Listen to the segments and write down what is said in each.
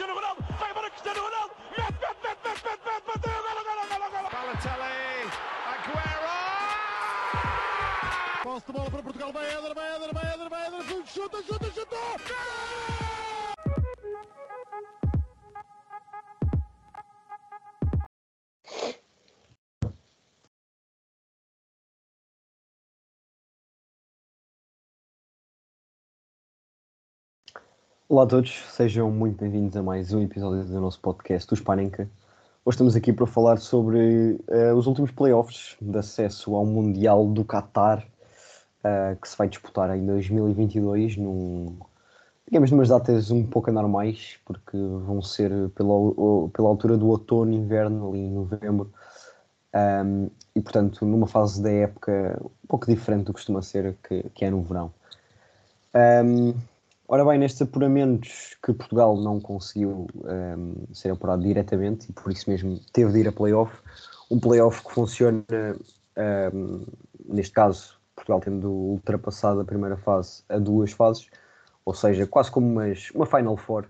Cristiano Ronaldo, vai embora Cristiano Ronaldo, mete, mete, mete, mete, mete, mete, bateu, golo, golo, golo, golo. Balotelli, Aguero! Posse de bola para Portugal, vai Éder, vai Éder, vai Éder, vai Éder, chuta, chuta, chuta! Olá a todos, sejam muito bem-vindos a mais um episódio do nosso podcast, o Spanenka. Hoje estamos aqui para falar sobre uh, os últimos playoffs de acesso ao Mundial do Qatar, uh, que se vai disputar em 2022, num, digamos, numas datas um pouco anormais, porque vão ser pela, pela altura do outono, inverno, ali em novembro, um, e portanto numa fase da época um pouco diferente do que costuma ser, que, que é no verão. Um, Ora bem, nestes apuramentos que Portugal não conseguiu um, ser apurado diretamente e por isso mesmo teve de ir a playoff, um playoff que funciona, um, neste caso, Portugal tendo ultrapassado a primeira fase a duas fases, ou seja, quase como umas, uma Final Four,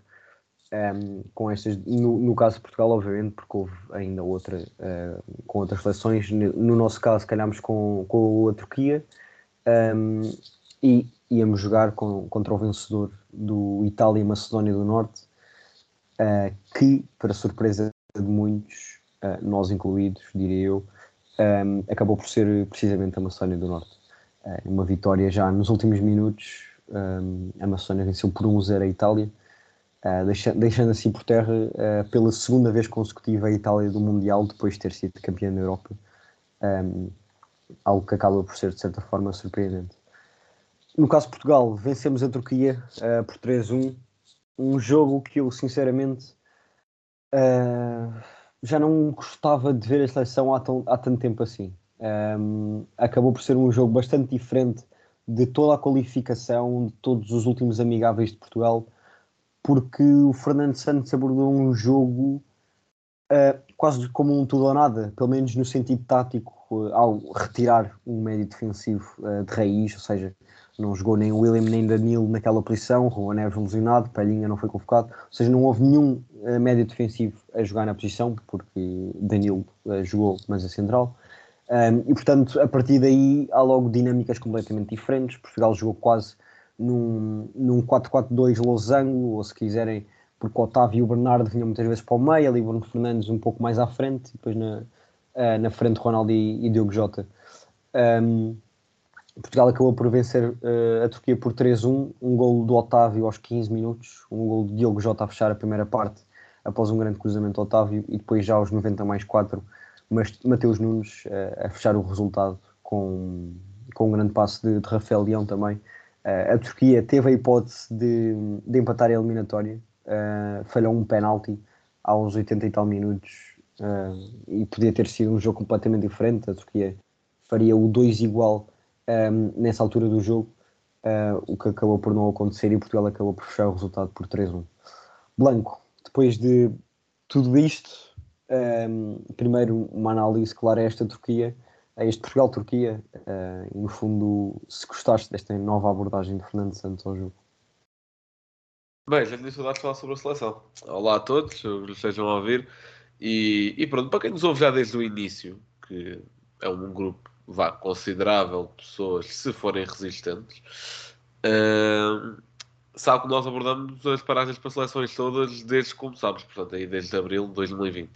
um, com estas, no, no, caso de Portugal, obviamente, porque houve ainda outra uh, com outras seleções. No nosso caso, calhámos com, com a Turquia e íamos jogar com, contra o vencedor do Itália e Macedónia do Norte, uh, que, para surpresa de muitos, uh, nós incluídos, diria eu, um, acabou por ser precisamente a Macedónia do Norte. Uh, uma vitória já nos últimos minutos, um, a Macedónia venceu por 1-0 a Itália, deixa, deixando assim por terra pela segunda vez consecutiva a Itália do Mundial, depois de ter sido campeã da Europa. Um, algo que acaba por ser, de certa forma, surpreendente. No caso de Portugal, vencemos a Turquia uh, por 3-1. Um jogo que eu, sinceramente, uh, já não gostava de ver a seleção há, tão, há tanto tempo assim. Um, acabou por ser um jogo bastante diferente de toda a qualificação, de todos os últimos amigáveis de Portugal, porque o Fernando Santos abordou um jogo uh, quase como um tudo ou nada, pelo menos no sentido tático, ao retirar um médio defensivo de raiz, ou seja, não jogou nem William nem Danilo naquela posição, Juan Neves lesionado, Palhinha não foi convocado, ou seja, não houve nenhum uh, médio defensivo a jogar na posição, porque Danilo uh, jogou, mas a central. Um, e portanto, a partir daí há logo dinâmicas completamente diferentes. Portugal jogou quase num, num 4-4-2 losango, ou se quiserem, porque o Otávio e o Bernardo vinham muitas vezes para o meio, ali Bruno Fernandes um pouco mais à frente, e depois na, uh, na frente Ronaldo e, e Diogo Jota. Um, Portugal acabou por vencer uh, a Turquia por 3-1, um gol do Otávio aos 15 minutos, um gol de Diogo Jota a fechar a primeira parte após um grande cruzamento do Otávio e depois já aos 90 mais 4 Mateus Nunes uh, a fechar o resultado com, com um grande passo de, de Rafael Leão também. Uh, a Turquia teve a hipótese de, de empatar a eliminatória, falhou um penalti aos 80 e tal minutos e podia ter sido um jogo completamente diferente. A Turquia faria o 2 igual um, nessa altura do jogo, uh, o que acabou por não acontecer e Portugal acabou por fechar o resultado por 3-1. Blanco, depois de tudo isto, um, primeiro uma análise clara a esta Turquia, a este Portugal-Turquia, uh, e no fundo, se gostaste desta nova abordagem de Fernando Santos ao jogo. Bem, já tinha saudades de falar sobre a seleção. Olá a todos, que estejam a ouvir. E, e, pronto, para quem nos ouve já desde o início, que é um grupo vá, considerável de pessoas, se forem resistentes, uh, sabe que nós abordamos as paragens para seleções todas desde que começámos, portanto, aí desde abril de 2020.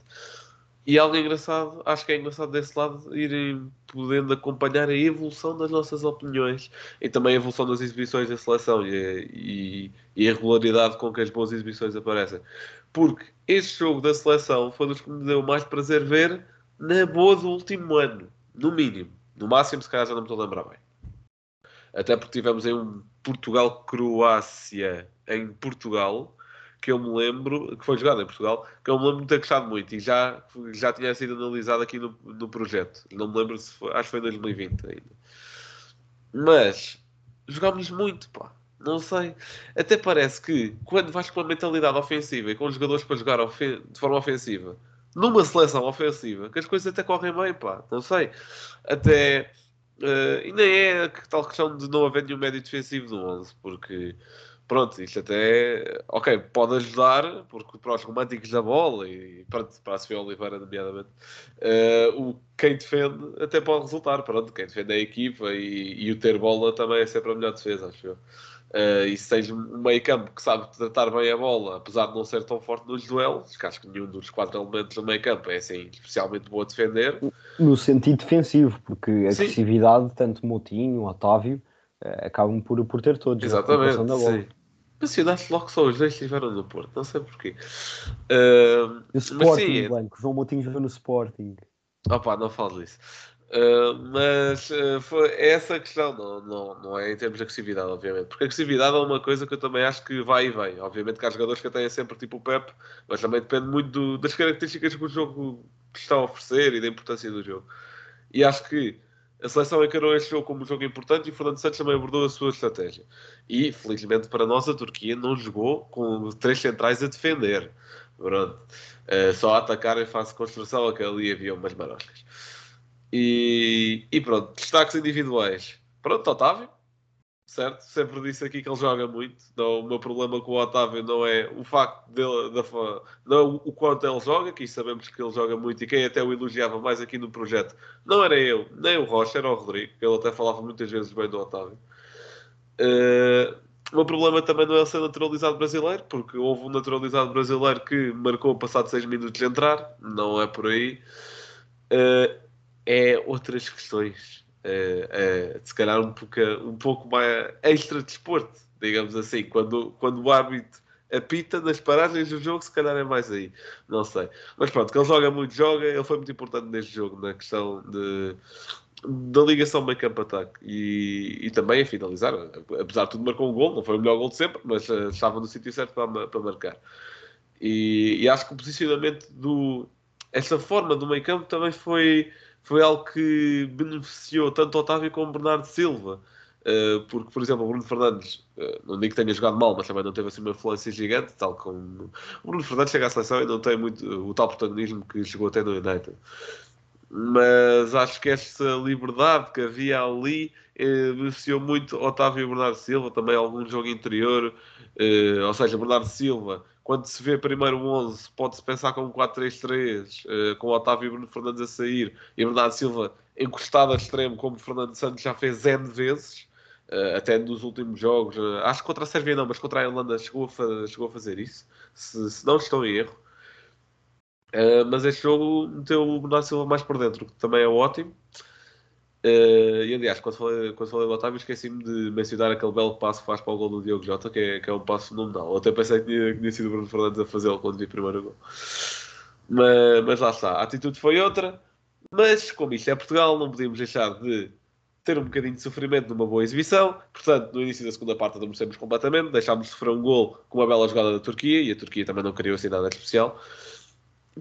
E algo engraçado, acho que é engraçado desse lado irem podendo acompanhar a evolução das nossas opiniões e também a evolução das exibições da seleção e, e, e a regularidade com que as boas exibições aparecem. Porque este jogo da seleção foi dos que me deu mais prazer ver na boa do último ano, no mínimo. No máximo, se calhar já não me estou a lembrar bem. Até porque tivemos aí um Portugal-Croácia em Portugal, que eu me lembro, que foi jogado em Portugal, que eu me lembro de ter gostado muito e já, já tinha sido analisado aqui no, no projeto. Não me lembro se foi, acho que foi em 2020 ainda. Mas jogámos muito, pá. Não sei. Até parece que quando vais com a mentalidade ofensiva e com os jogadores para jogar de forma ofensiva, numa seleção ofensiva, que as coisas até correm bem, pá, não sei. Até. Uh, e nem é tal questão de não haver nenhum médio defensivo no 11, porque pronto, isto até, ok, pode ajudar, porque para os românticos da bola, e pronto, para a Sofia Oliveira, nomeadamente, eh, o quem defende até pode resultar, pronto, quem defende é a equipa e, e o ter bola também é sempre a melhor defesa, acho eu. Uh, e se tens um meio campo que sabe tratar bem a bola, apesar de não ser tão forte nos duelos, que acho que nenhum dos quatro elementos do meio campo é assim especialmente bom a defender. No sentido defensivo, porque a Sim. agressividade, tanto Motinho, Otávio, uh, acabam por, por ter todos. Exatamente, da bola. sim. Mencionaste logo só os dois estiveram no Porto, não sei porquê. Uh, o Sporting, sim, Blanco, João Motinho jogou no Sporting. Opa, não falo disso. Uh, mas uh, foi essa questão, não, não, não é em termos de agressividade, obviamente, porque agressividade é uma coisa que eu também acho que vai e vem. Obviamente que há jogadores que têm sempre tipo o Pep, mas também depende muito do, das características que o jogo está a oferecer e da importância do jogo. E acho que a seleção encarou este jogo como um jogo importante e o Fernando Santos também abordou a sua estratégia. E felizmente para nós, a Turquia não jogou com três centrais a defender. Pronto. Uh, só a atacar em fase de construção, que ali havia umas marocas. E, e pronto, destaques individuais. Pronto, Otávio, certo? Sempre disse aqui que ele joga muito. Não, o meu problema com o Otávio não é o facto dele, da, não é o quanto ele joga, que sabemos que ele joga muito e quem até o elogiava mais aqui no projeto não era eu, nem o Rocha, era o Rodrigo, ele até falava muitas vezes bem do Otávio. Uh, o meu problema também não é ser naturalizado brasileiro, porque houve um naturalizado brasileiro que marcou passado 6 minutos de entrar, não é por aí. Uh, é outras questões, uh, uh, se calhar um pouco, um pouco mais extra desporto, digamos assim, quando, quando o árbitro apita nas paragens do jogo, se calhar é mais aí, não sei. Mas pronto, que ele joga muito, joga, ele foi muito importante neste jogo, na questão de, da ligação meio campo ataque e, e também a finalizar, apesar de tudo marcou um gol, não foi o melhor gol de sempre, mas uh, estava no sítio certo para, para marcar. E, e, acho que o posicionamento do essa forma do meio campo também foi foi algo que beneficiou tanto Otávio como Bernardo Silva. Uh, porque, por exemplo, o Bruno Fernandes, uh, não digo que tenha jogado mal, mas também não teve assim uma influência gigante, tal como o Bruno Fernandes chega à seleção e não tem muito o tal protagonismo que chegou até no United. Mas acho que esta liberdade que havia ali beneficiou muito Otávio e Bernardo Silva, também algum jogo interior, ou seja, Bernardo Silva quando se vê primeiro o 11, pode-se pensar com um 4-3-3, uh, com Otávio e Bruno Fernandes a sair e Bernardo Silva encostado a extremo, como Fernando Santos já fez N vezes, uh, até nos últimos jogos. Uh, acho que contra a Sérvia não, mas contra a Irlanda chegou a, chegou a fazer isso, se, se, não estou em erro. mas este jogo meteu o Bernardo Silva mais por dentro, que também é ótimo. Uh, e aliás, quando falei, quando falei do Otávio, esqueci-me de mencionar aquele belo passo que faz para o gol do Diogo Jota, que é, que é um passo fenomenal. Até pensei que tinha, que tinha sido o Bruno Fernandes a fazê-lo quando vi o primeiro gol. Mas, mas lá está, a atitude foi outra. Mas, como isto é Portugal, não podíamos deixar de ter um bocadinho de sofrimento numa boa exibição. Portanto, no início da segunda parte adormecemos completamente, deixámos de sofrer um gol com uma bela jogada da Turquia, e a Turquia também não criou assim nada especial.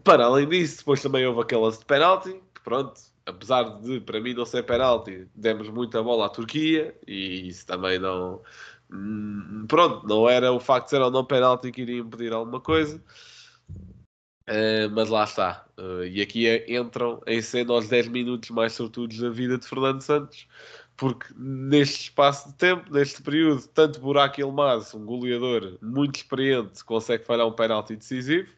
Para além disso, depois também houve aquelas de penalti, que pronto, apesar de para mim não ser penalti, demos muita bola à Turquia e isso também não. Hum, pronto, não era o facto de ser ou não penalti que iria impedir alguma coisa. Uh, mas lá está. Uh, e aqui é, entram em cena os 10 minutos mais sortudos da vida de Fernando Santos, porque neste espaço de tempo, neste período, tanto Buraco Ilmaz, um goleador muito experiente, consegue falhar um penalti decisivo.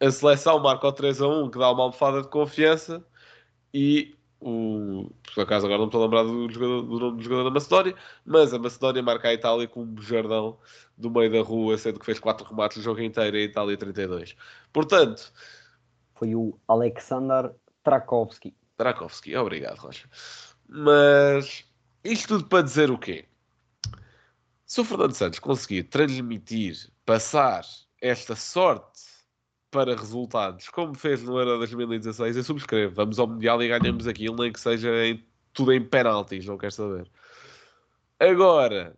A seleção marca o 3 a 1, que dá uma almofada de confiança e o, por acaso agora não estou a lembrar do, jogador, do nome do jogador da Macedónia, mas a Macedónia marca a Itália com um jardão do meio da rua, sendo que fez 4 remates o jogo inteiro e a Itália 32. Portanto, foi o Alexander Trakowski. Trakowski, obrigado, Rocha. Mas isto tudo para dizer o quê? Se o Fernando Santos conseguir transmitir, passar esta sorte para resultados, como fez no Euro 2016, eu subscrevo. Vamos ao Mundial e ganhamos aquilo, nem que seja em, tudo em penaltis, não quero saber. Agora,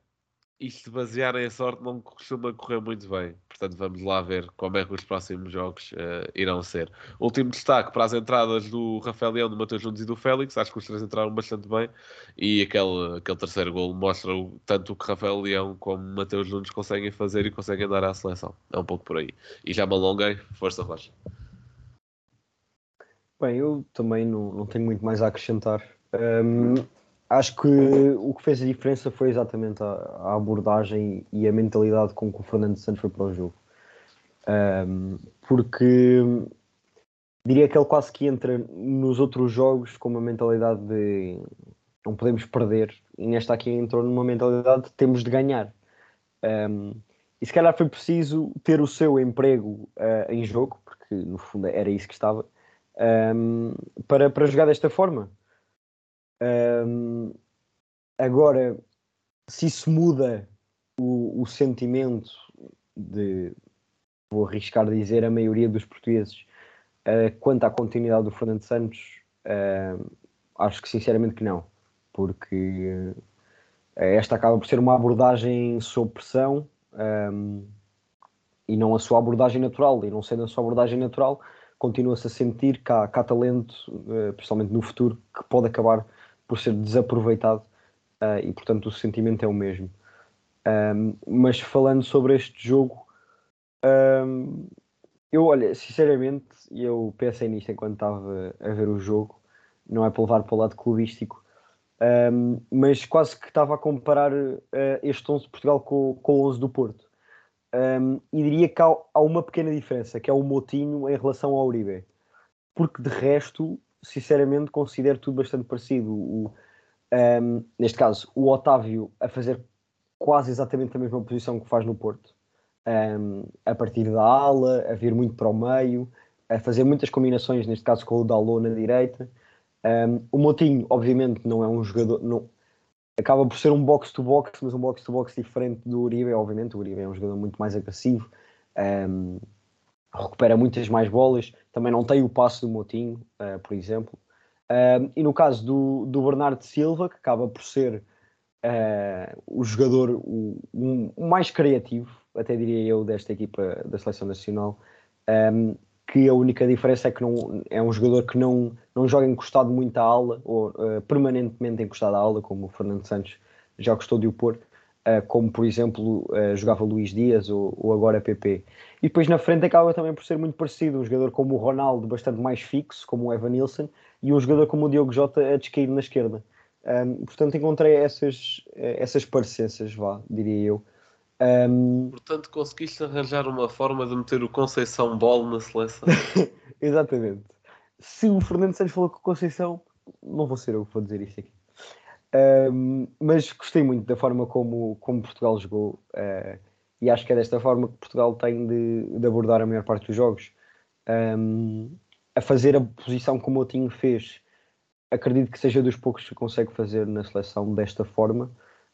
isto basear em sorte não costuma correr muito bem. Portanto, vamos lá ver como é que os próximos jogos uh, irão ser. Último destaque para as entradas do Rafael Leão, do Matheus Nunes e do Félix. Acho que os três entraram bastante bem. E aquele, aquele terceiro gol mostra o, tanto o que Rafael Leão como Matheus Nunes conseguem fazer e conseguem dar à seleção. É um pouco por aí. E já me alonguei. Força, Rocha. Bem, eu também não, não tenho muito mais a acrescentar. Um, acho que o que fez a diferença foi exatamente a, a abordagem e a mentalidade com que o Fernando Santos foi para o jogo. Um, porque diria que ele quase que entra nos outros jogos com uma mentalidade de não podemos perder, e nesta aqui entrou numa mentalidade de temos de ganhar. Um, e se calhar foi preciso ter o seu emprego uh, em jogo, porque no fundo era isso que estava, um, para, para jogar desta forma. Um, agora, se isso muda o, o sentimento de, vou arriscar dizer, a maioria dos portugueses uh, quanto à continuidade do Fernando Santos, uh, acho que sinceramente que não, porque uh, esta acaba por ser uma abordagem sob pressão um, e não a sua abordagem natural, e não sendo a sua abordagem natural, continua-se a sentir que há, que há talento, principalmente no futuro, que pode acabar por ser desaproveitado e portanto o sentimento é o mesmo. Um, mas falando sobre este jogo, um, eu, olha, sinceramente, eu pensei nisto enquanto estava a ver o jogo, não é para levar para o lado clubístico, um, mas quase que estava a comparar uh, este 11 de Portugal com, com o 11 do Porto. E diria que há, há, uma pequena diferença, que é o Motinho em relação ao Uribe. Porque de resto, sinceramente, considero tudo bastante parecido. O, um, neste caso, o Otávio a fazer quase exatamente a mesma posição que faz no Porto um, a partir da ala, a vir muito para o meio, a fazer muitas combinações, neste caso com o Dalot na direita. Um, o Motinho, obviamente, não é um jogador. Não, acaba por ser um box-to-box, mas um box-to-box diferente do Uribe, obviamente. O Uribe é um jogador muito mais agressivo, um, recupera muitas mais bolas, também não tem o passo do Motinho, uh, por exemplo. Um, e no caso do, do Bernardo Silva, que acaba por ser uh, o jogador o, um, mais criativo, até diria eu, desta equipa da Seleção Nacional, um, que a única diferença é que não, é um jogador que não, não joga encostado muito à aula, ou uh, permanentemente encostado à aula, como o Fernando Santos já gostou de o pôr, uh, como por exemplo uh, jogava Luís Dias ou, ou, agora PP. E depois na frente acaba também por ser muito parecido, um jogador como o Ronaldo, bastante mais fixo, como o Evan Nilsson, e um jogador como o Diogo Jota a descair na esquerda. Um, portanto, encontrei essas, essas parecenças, vá, diria eu, um... Portanto, conseguiste arranjar uma forma de meter o Conceição Ball na seleção. Exatamente. Se o Fernando Santos falou com o Conceição, não vou ser eu que vou dizer isto aqui. Mas gostei muito da forma como, como Portugal jogou uh, e acho que é desta forma que Portugal tem de, de abordar a maior parte dos jogos. Um, a fazer a posição como o Tinho fez, acredito que seja dos poucos que consegue fazer na seleção desta forma.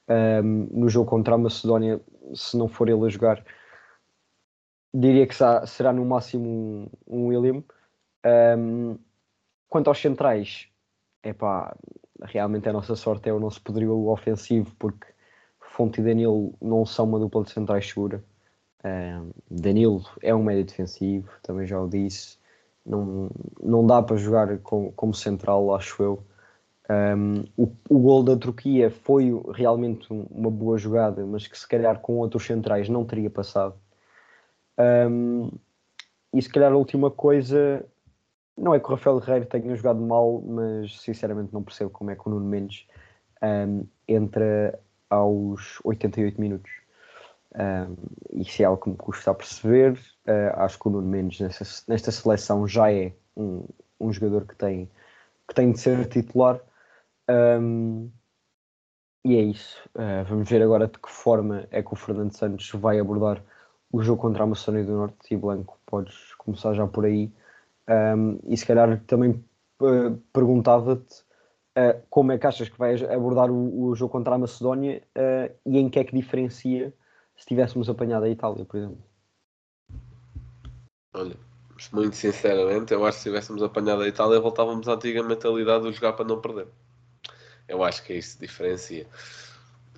Um, no jogo contra a Macedónia, se não for ele a jogar, diria que será no máximo um, um William. Um, quanto aos centrais, é pá, realmente a nossa sorte é o nosso poderio ofensivo, porque Fonte e Danilo não são uma dupla de centrais segura. Um, Danilo é um médio defensivo, também já o disse. Não, não dá para jogar com, como central, acho eu. Um, o, o gol da Turquia foi realmente uma boa jogada, mas que se calhar com outros centrais não teria passado. Um, e se calhar a última coisa, não é que o Rafael Guerreiro tenha jogado mal, mas sinceramente não percebo como é que o Nuno Mendes um, entra aos 88 minutos. Um, isso é algo que me custa a perceber. Uh, acho que o Nuno Mendes nesta, nesta seleção já é um, um jogador que tem, que tem de ser titular um, e é isso. Uh, vamos ver agora de que forma é que o Fernando Santos vai abordar o jogo contra a Macedónia do Norte. E Blanco, podes começar já por aí. Um, e se calhar também uh, perguntava-te uh, como é que achas que vai abordar o, o jogo contra a Macedónia e em que é que diferencia se tivéssemos apanhado a Itália, por exemplo. Olha, muito sinceramente, eu acho que se tivéssemos apanhado a Itália, voltávamos à antiga mentalidade de jogar para não perder. Eu acho que é isso que diferencia.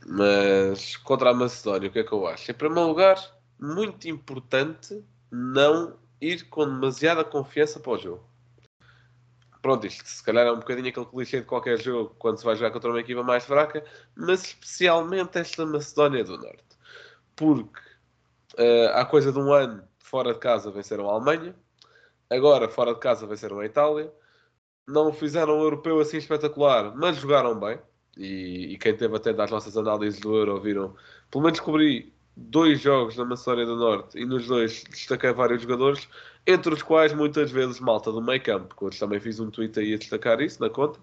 Mas contra a Macedónia, o que é que eu acho? Em primeiro lugar, muito importante não ir com demasiada confiança para o jogo. Pronto, isto se calhar é um bocadinho aquele clichê de qualquer jogo quando se vai jogar contra uma equipa mais fraca, mas especialmente esta Macedónia do Norte. Porque uh, há coisa de um ano fora de casa venceram a Alemanha, agora fora de casa venceram a Itália, não fizeram um europeu assim espetacular, mas jogaram bem. e, e quem teve até das nossas análises do Euro viram, pelo menos cobri dois jogos na Macedónia do Norte e nos dois destaquei vários jogadores, entre os quais muitas vezes malta do meio campo, que hoje também fiz um tweet aí a destacar isso na conta.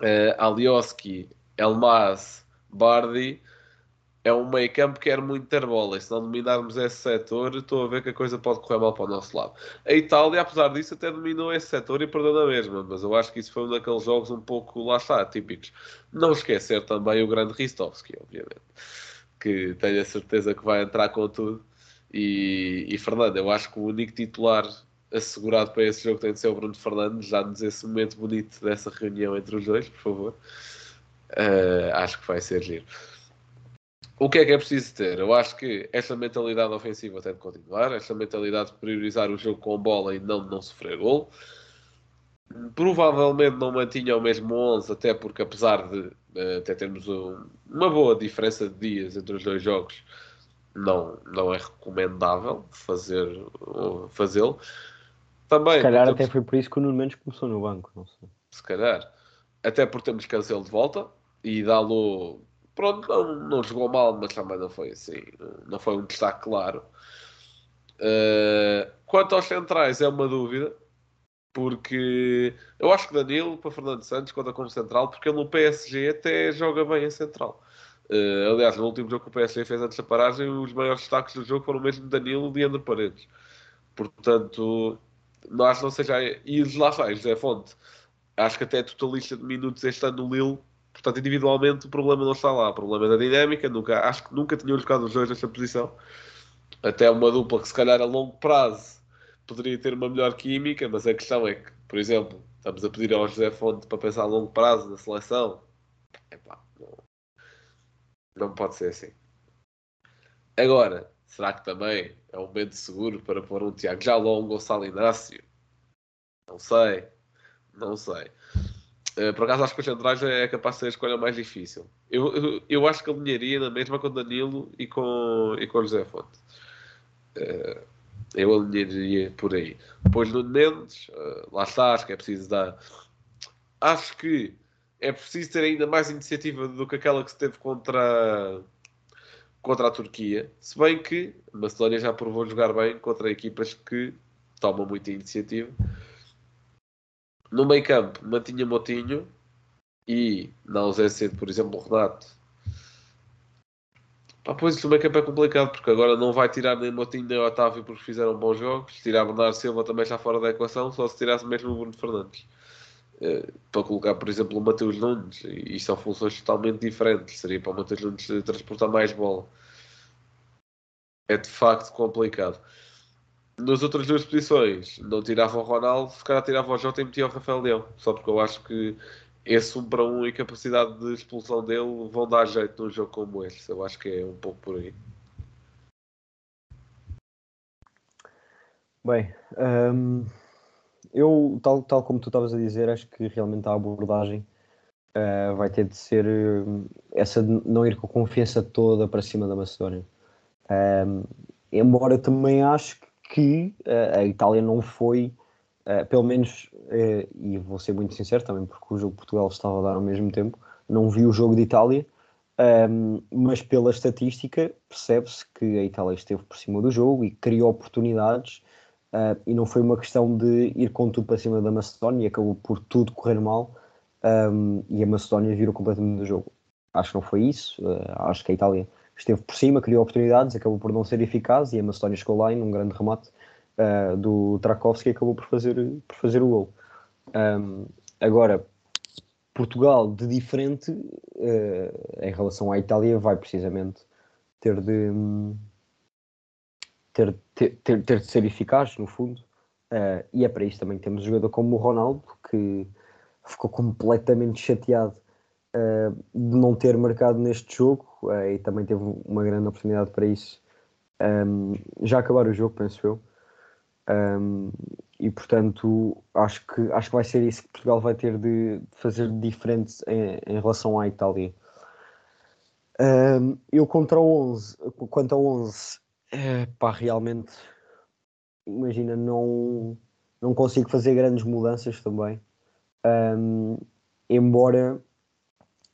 Uh, Alioski, Elmas, Bardi, é um meio campo que quer muito ter bola. E se não dominarmos esse setor, estou a ver que a coisa pode correr mal para o nosso lado. A Itália, apesar disso, até dominou esse setor e perdeu na mesma. Mas eu acho que isso foi um daqueles jogos um pouco, lá está, típicos. Não esquecer também o grande Ristovski, obviamente. Que tenho a certeza que vai entrar com tudo. E, e Fernando, eu acho que o único titular assegurado para esse jogo tem de ser o Bruno Fernandes. Já-nos esse momento bonito dessa reunião entre os dois, por favor. Uh, acho que vai ser giro. O que é que é preciso ter? Eu acho que esta mentalidade ofensiva tem de continuar, esta mentalidade de priorizar o jogo com bola e não de não sofrer gol. Provavelmente não mantinha o mesmo 11, até porque apesar de até termos um, uma boa diferença de dias entre os dois jogos, não, não é recomendável fazer, uh, fazê-lo. Também, se calhar até foi por isso que o Nuno Mendes começou no banco, não sei. Se calhar. Até porque temos Cancelo de volta e dá-lo pronto, não, não jogou mal, mas também não foi assim, não foi um destaque claro. Uh, quanto aos centrais, é uma dúvida, porque eu acho que Danilo para Fernando Santos conta como central, porque ele no PSG até joga bem em central. Uh, aliás, no último jogo que o PSG fez antes da paragem, os maiores destaques do jogo foram mesmo Danilo e André Paredes. Portanto, não acho que não seja. E lá vai, José Fonte. Acho que até é totalista de minutos este ano no Lille Portanto, individualmente o problema não está lá. O problema é da dinâmica. Nunca, acho que nunca tinham jogado os dois nesta posição. Até uma dupla que se calhar a longo prazo poderia ter uma melhor química, mas a questão é que, por exemplo, estamos a pedir ao José Fonte para pensar a longo prazo na seleção. Epá, não, não pode ser assim. Agora, será que também é um momento seguro para pôr um Tiago Jalão, um Gonçalo Inácio? Não sei. Não sei. Uh, por acaso acho que os centrais é capaz de ser a escolha mais difícil. Eu, eu, eu acho que alinharia na mesma com Danilo e com, e com José Fonte. Uh, eu alinharia por aí. Depois no Mendes, uh, lá está, acho que é preciso dar. Acho que é preciso ter ainda mais iniciativa do que aquela que se teve contra, contra a Turquia. Se bem que a Macedónia já provou jogar bem contra equipas que tomam muita iniciativa. No meio campo, mantinha Motinho e na ausência de, por exemplo, o Renato. Pá, pois o meio campo é complicado porque agora não vai tirar nem Motinho nem Otávio porque fizeram bons jogos. Tirar Bernardo Silva também está fora da equação, só se tirasse mesmo o Bruno Fernandes. Uh, para colocar, por exemplo, o Mateus Nunes, e são funções totalmente diferentes. Seria para o Mateus Nunes transportar mais bola. É de facto complicado nas outras duas posições não tirava o Ronaldo, se calhar tirava o Jota e metia o Rafael Leão. Só porque eu acho que esse 1 para 1 e capacidade de expulsão dele vão dar jeito num jogo como este. Eu acho que é um pouco por aí. Bem, hum, eu, tal, tal como tu estavas a dizer, acho que realmente a abordagem uh, vai ter de ser uh, essa de não ir com a confiança toda para cima da Macedónia. Um, embora também acho que uh, a Itália não foi, uh, pelo menos, uh, e vou ser muito sincero também, porque o jogo de Portugal estava a dar ao mesmo tempo, não vi o jogo de Itália, um, ehm, mas pela estatística percebe-se que a Itália esteve por cima do jogo e criou oportunidades. e não foi uma questão de ir com tudo para cima da Macedónia e acabou por tudo correr mal um, ehm, e a Macedónia virou completamente do jogo. Acho que não foi isso. acho que a Itália esteve por cima, criou oportunidades, acabou por não ser eficaz e a Macedónia chegou lá em um grande remate uh, do Trakovski e acabou por fazer, por fazer o gol. Um, agora, Portugal, de diferente uh, em relação à Itália, vai precisamente ter de, ter, ter, ter, ter de ser eficaz, no fundo. Uh, e é para isso também que temos um jogador como o Ronaldo, que ficou completamente chateado uh, de não ter marcado neste jogo e também teve uma grande oportunidade para isso. Um, já acabar o jogo, penso eu. Um, e portanto acho que, acho que vai ser isso que Portugal vai ter de, fazer diferente em, em relação à Itália. Um, eu contra o 11, quanto ao 11, é, pá, realmente imagina, não, não consigo fazer grandes mudanças também. Um, embora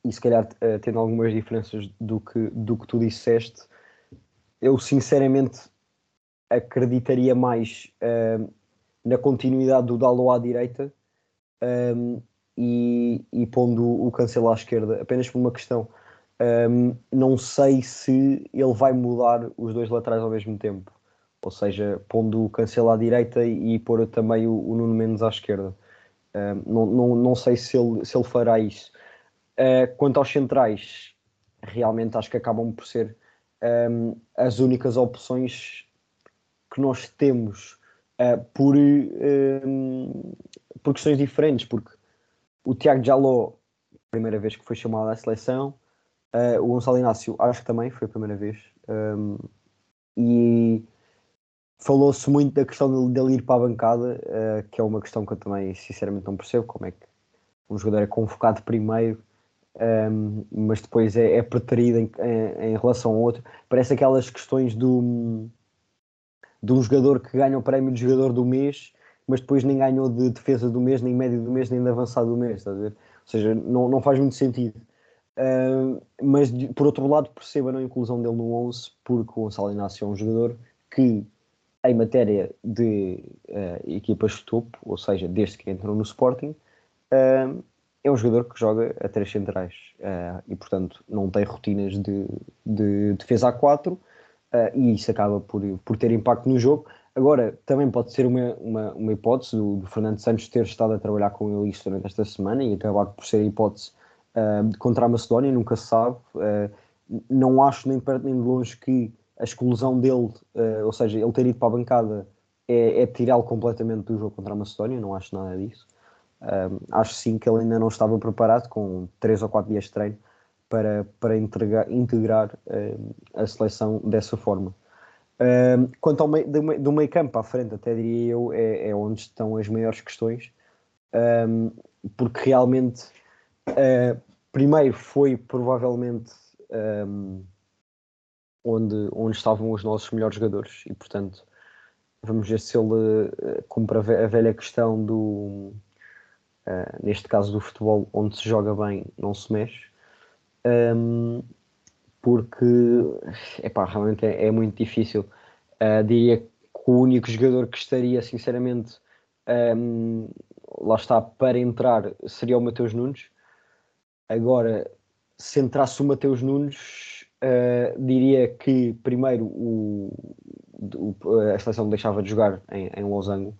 e se calhar uh, tendo algumas diferenças do que, do que tu disseste, eu sinceramente acreditaria mais uh, na continuidade do Dalo à direita um, e, e pondo o Cancelo à esquerda, apenas por uma questão. Um, não sei se ele vai mudar os dois laterais ao mesmo tempo, ou seja, pondo o Cancelo à direita e, pôr também o, o Nuno Mendes à esquerda. Um, não, não, não sei se ele, se ele fará isso. Uh, quanto aos centrais, realmente acho que acabam por ser um, as únicas opções que nós temos uh, por, um, por questões diferentes, porque o Tiago Jaló, primeira vez que foi chamado à seleção, uh, o Gonçalo Inácio, acho que também foi a primeira vez, um, e falou-se muito da questão dele, ir para a bancada, uh, que é uma questão que eu também sinceramente não percebo, como é que um jogador é convocado primeiro um, mas depois é, é preterido em, em, em, relação ao outro. Parece aquelas questões do, de um jogador que ganha o prémio de jogador do mês, mas depois nem ganhou de defesa do mês, nem médio do mês, nem de avançado do mês, a ver? Ou seja, não, não faz muito sentido. Uh, mas por outro lado, perceba a não inclusão dele no 11, porque o Gonçalo Inácio é um jogador que, em matéria de uh, equipas de topo, ou seja, desde que entrou no Sporting, uh, é um jogador que joga a três centrais uh, e, portanto, não tem rotinas de, de defesa a quatro uh, e isso acaba por, por ter impacto no jogo. Agora, também pode ser uma, uma, uma hipótese do, do, Fernando Santos ter estado a trabalhar com ele isto durante esta semana e acabar por ser a hipótese uh, contra a Macedónia, nunca se sabe. não acho nem perto nem de longe que a exclusão dele, ou seja, ele ter ido para a bancada, é, é tirá-lo completamente do jogo contra a Macedónia, não acho nada disso. Acho sim que ele ainda não estava preparado, com 3 ou 4 dias de treino, para, para integrar, integrar um, a seleção dessa forma. Um, quanto ao meio, do, meio, campo à frente, até diria eu, é, é onde estão as maiores questões, porque realmente, uh, primeiro foi provavelmente onde, onde estavam os nossos melhores jogadores, e portanto, vamos ver se ele uh, cumpre a velha questão do Uh, neste caso do futebol, onde se joga bem, não se mexe, um, porque epá, realmente é, é muito difícil. Uh, diria que o único jogador que estaria, sinceramente, um, lá está, para entrar seria o Mateus Nunes. Agora, se entrasse o Mateus Nunes, uh, diria que primeiro o, o, a seleção deixava de jogar em, em Losango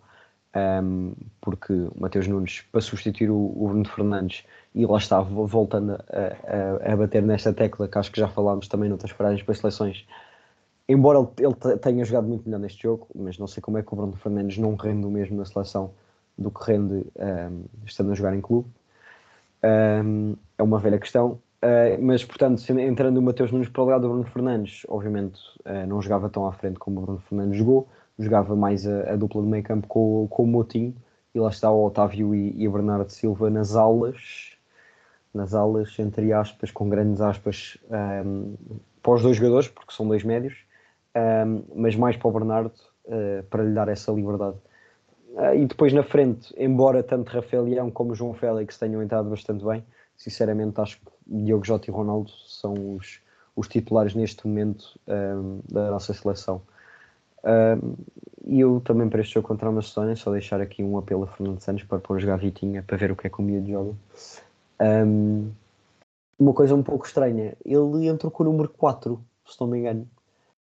um, porque o Mateus Nunes, para substituir o, o Bruno Fernandes, e lá está, voltando a, a, a, bater nesta tecla, que acho que já falámos também noutras paragens para as seleções, embora ele, ele, tenha jogado muito melhor neste jogo, mas não sei como é que o Bruno Fernandes não rende o mesmo na seleção do que rende um, estando a jogar em clube. Um, é uma velha questão. Uh, mas, portanto, entrando o Mateus Nunes para o lado do Bruno Fernandes, obviamente uh, não jogava tão à frente como o Bruno Fernandes jogou, jogava mais a, a dupla de meio campo com, com o Motinho e lá está o Otávio e, e Bernardo Silva nas aulas, nas aulas, entre aspas, com grandes aspas, um, para os dois jogadores, porque são dois médios, um, mas mais para o Bernardo, uh, para lhe dar essa liberdade. Uh, e depois na frente, embora tanto Rafael Leão como João Félix tenham entrado bastante bem, sinceramente acho que Diogo Jota e Ronaldo são os, os titulares neste momento um, da nossa seleção. E eu também para este jogo contra a Macedónia, só deixar aqui um apelo a Fernando Santos para pôr jogar Vitinha para ver o que é que o miúdo joga. Um, uma coisa um pouco estranha, ele entrou com o número 4, se não me engano.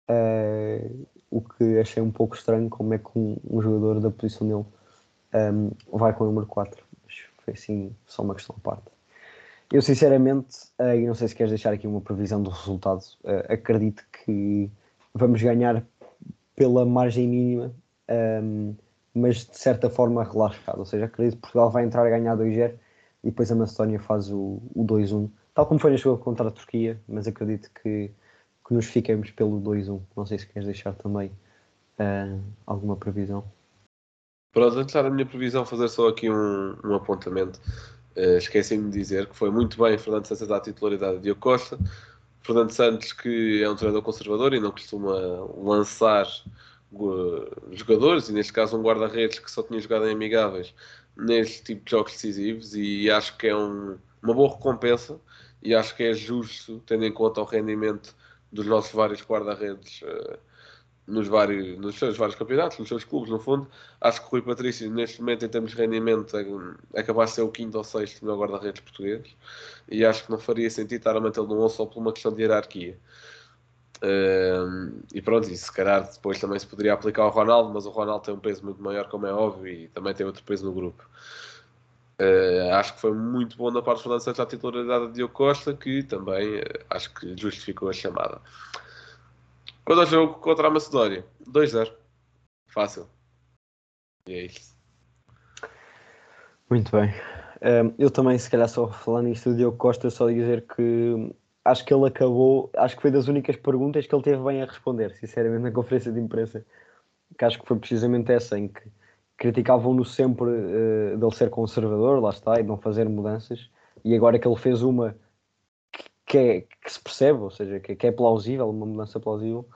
Uh, o que achei um pouco estranho, como é que um, um jogador da posição dele um, vai com o número 4. Mas foi assim, só uma questão à parte. Eu sinceramente, uh, e não sei se queres deixar aqui uma previsão do resultado, uh, acredito que vamos ganhar pela margem mínima, um, mas de certa forma relaxado. Ou seja, acredito que Portugal vai entrar a ganhar 2-0 e depois a Macedónia faz o, o 2-1, tal como foi na jogo contra a Turquia, mas acredito que, que nos fiquemos pelo 2-1. Não sei se queres deixar também uh, alguma previsão. Pronto, antes da minha previsão, fazer só aqui um, um apontamento. Uh, Esqueci-me de dizer que foi muito bem Fernando Santos à titularidade de Diogo Costa, Fernando Santos, que é um treinador conservador e não costuma lançar jogadores, e neste caso um guarda-redes que só tinha jogado em amigáveis neste tipo de jogos decisivos, e acho que é um, uma boa recompensa e acho que é justo, tendo em conta o rendimento dos nossos vários guarda-redes uh, nos, vários, nos seus vários campeonatos, nos seus clubes, no fundo. Acho que o Rui Patrício, neste momento, em termos de rendimento, é, é capaz de ser o quinto ou sexto melhor guarda-redes português e acho que não faria sentido estar a mantê-lo no 11 só por uma questão de hierarquia. Uh, e pronto, e se calhar depois também se poderia aplicar ao Ronaldo, mas o Ronaldo tem um peso muito maior, como é óbvio, e também tem outro peso no grupo. Uh, acho que foi muito bom da parte do Fernando Santos a titularidade de Diogo Costa, que também uh, acho que justificou a chamada. Quando ao jogo contra a Macedónia, 2-0. Fácil. E é isso. Muito bem. Um, eu também, se calhar, só falando nisto do Diogo Costa, só dizer que acho que ele acabou, acho que foi das únicas perguntas que ele teve bem a responder, sinceramente, na conferência de imprensa. Que acho que foi precisamente essa, em que criticavam-no sempre uh, dele ser conservador, lá está, e de não fazer mudanças, e agora que ele fez uma que, é, que se percebe, ou seja, que, que, é plausível, uma mudança plausível,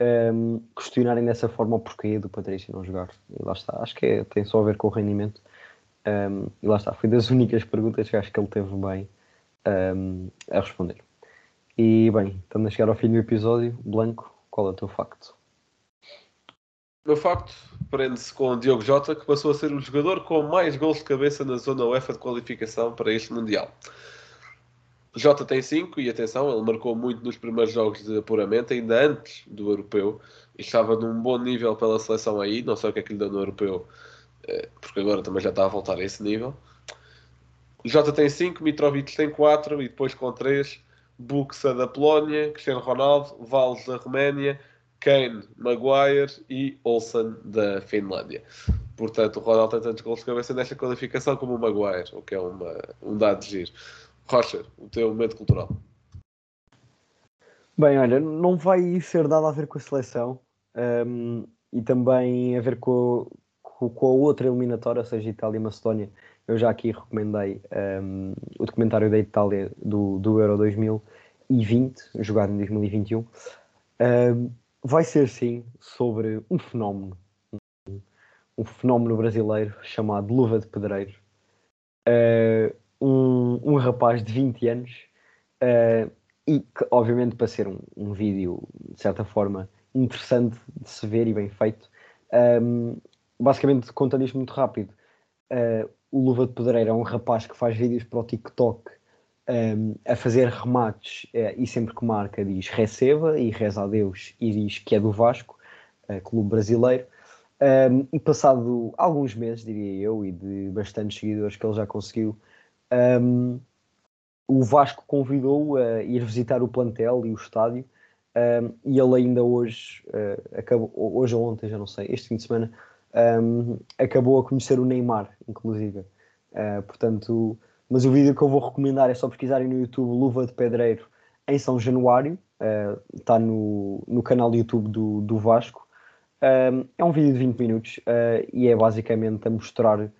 um, ehm, questionarem dessa forma o porquê do Patrício não jogar. E lá está, acho que é, tem só a ver com o rendimento. Um, ehm, e lá está, foi das únicas perguntas que acho que ele teve bem um, ehm, a responder. E bem, estamos a chegar ao fim do episódio. Blanco, qual é o teu facto? O meu facto prende-se com o Diogo Jota, que passou a ser o jogador com mais gols de cabeça na zona UEFA de qualificação para este Mundial. Jota tem 5 e atenção, ele marcou muito nos primeiros jogos de apuramento, ainda antes do europeu, estava num bom nível pela seleção aí. Não sei o que é que lhe deu no europeu, eh, porque agora também já está a voltar a esse nível. Jota tem 5, Mitrovic tem 4 e depois com 3, Buxa da Polónia, Cristiano Ronaldo, Valls da Roménia, Kane, Maguire e Olsen da Finlândia. Portanto, o Ronaldo tem tantos gols de cabeça nesta qualificação como o Maguire, o que é uma, um dado de giro. Rocha, o teu momento cultural. Bem, olha, não vai ser dado a ver com a seleção um, e também a ver com, com, com, a outra eliminatória, ou seja, Itália e Macedónia. Eu já aqui recomendei um, o documentário da Itália do, do Euro 2020, jogado em 2021. Um, vai ser sim sobre um fenómeno, um fenómeno brasileiro chamado Luva de Pedreiro. Uh, um, um, rapaz de 20 anos uh, e que, obviamente, para ser um, um, vídeo de certa forma interessante de se ver e bem feito, um, basicamente conta isto muito rápido. Uh, o Luva de Pedreiro é um rapaz que faz vídeos para o TikTok um, a fazer remates uh, e sempre que marca diz receba e reza a Deus e diz que é do Vasco, uh, clube brasileiro. Um, e passado alguns meses, diria eu, e de bastantes seguidores que ele já conseguiu, um, o Vasco convidou-o a ir visitar o plantel e o estádio. e ele ainda hoje, uh, acabou, hoje ou ontem, já não sei, este fim de semana, acabou a conhecer o Neymar, inclusive. Uh, portanto, mas o vídeo que eu vou recomendar é só pesquisarem no YouTube Luva de Pedreiro em São Januário, está uh, no, no canal do YouTube do, do Vasco. É um vídeo de 20 minutos e é basicamente a mostrar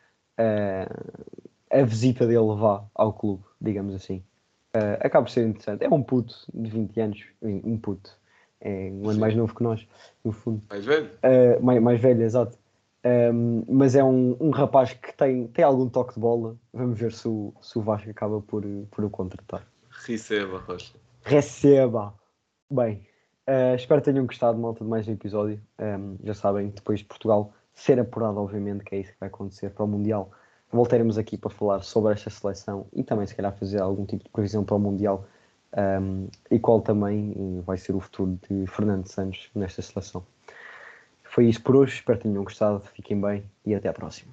a visita dele vá ao clube, digamos assim. acaba por ser interessante. É um puto de 20 anos, um puto, é um ano mais novo que nós, no fundo. Mais velho? mais, mais velho, exato. Um, mas é um, um rapaz que tem, tem algum toque de bola. Vamos ver se o, se o Vasco acaba por, por o contratar. Receba, Rocha. Receba! Bem, uh, espero que tenham gostado, malta, de mais um episódio. Um, já sabem, depois de Portugal ser apurado, obviamente, que é isso que vai acontecer para o Mundial. Voltaremos aqui para falar sobre esta seleção e também, se calhar, fazer algum tipo de previsão para o Mundial um, e qual também vai ser o futuro de Fernando Santos nesta seleção. Foi isso por hoje, espero que tenham gostado, fiquem bem e até à próxima.